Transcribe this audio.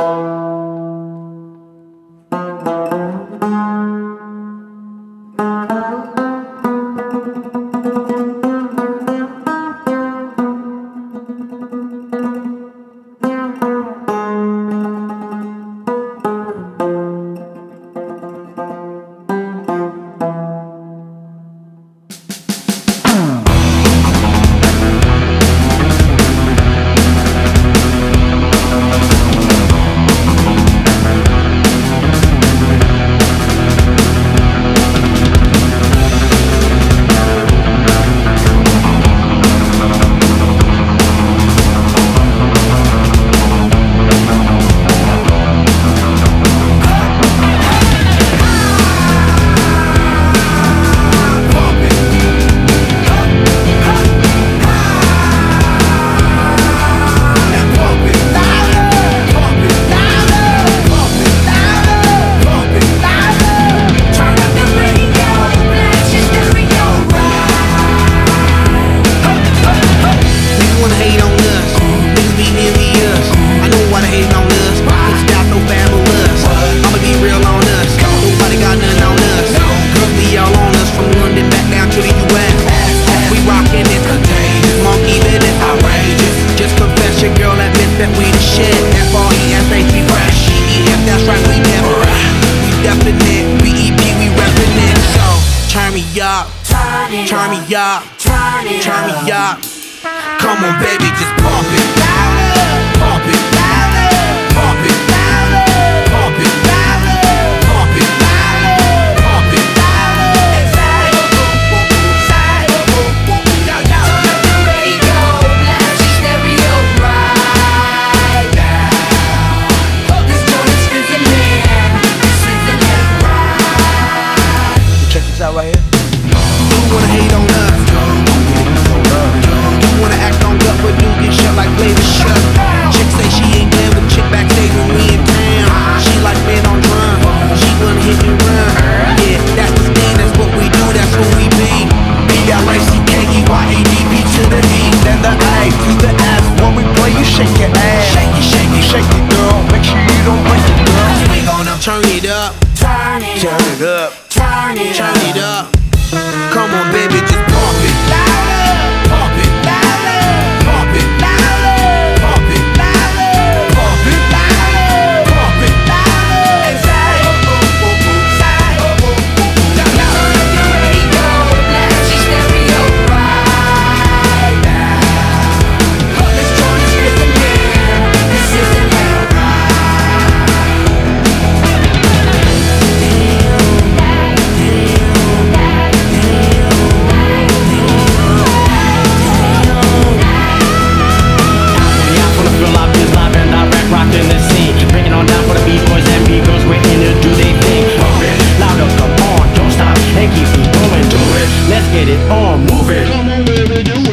Niggas shit. F-R-E-S-H, fresh. E-E-F, that's right, we never We definite. B-E-P, we reppin' it. So, turn me up. Turn me up. Turn me up. Come on, baby, just pump it. You wanna act on gut, but you get shut like baby shut. Chick say she ain't playing with chick backstage when we in town. She like men on drum, she wanna hit me run. Yeah, that's the thing, that's what we do, that's what we be. B-L-A-C-K-E-Y-A-D-B to the D, then the A to the S. When we play, you shake your ass. Shake it, shake it, shake it, girl. Make sure you don't break it, girl. We gonna turn it up. Turn it up. Turn it up. Turn it up. Come on, baby. moving.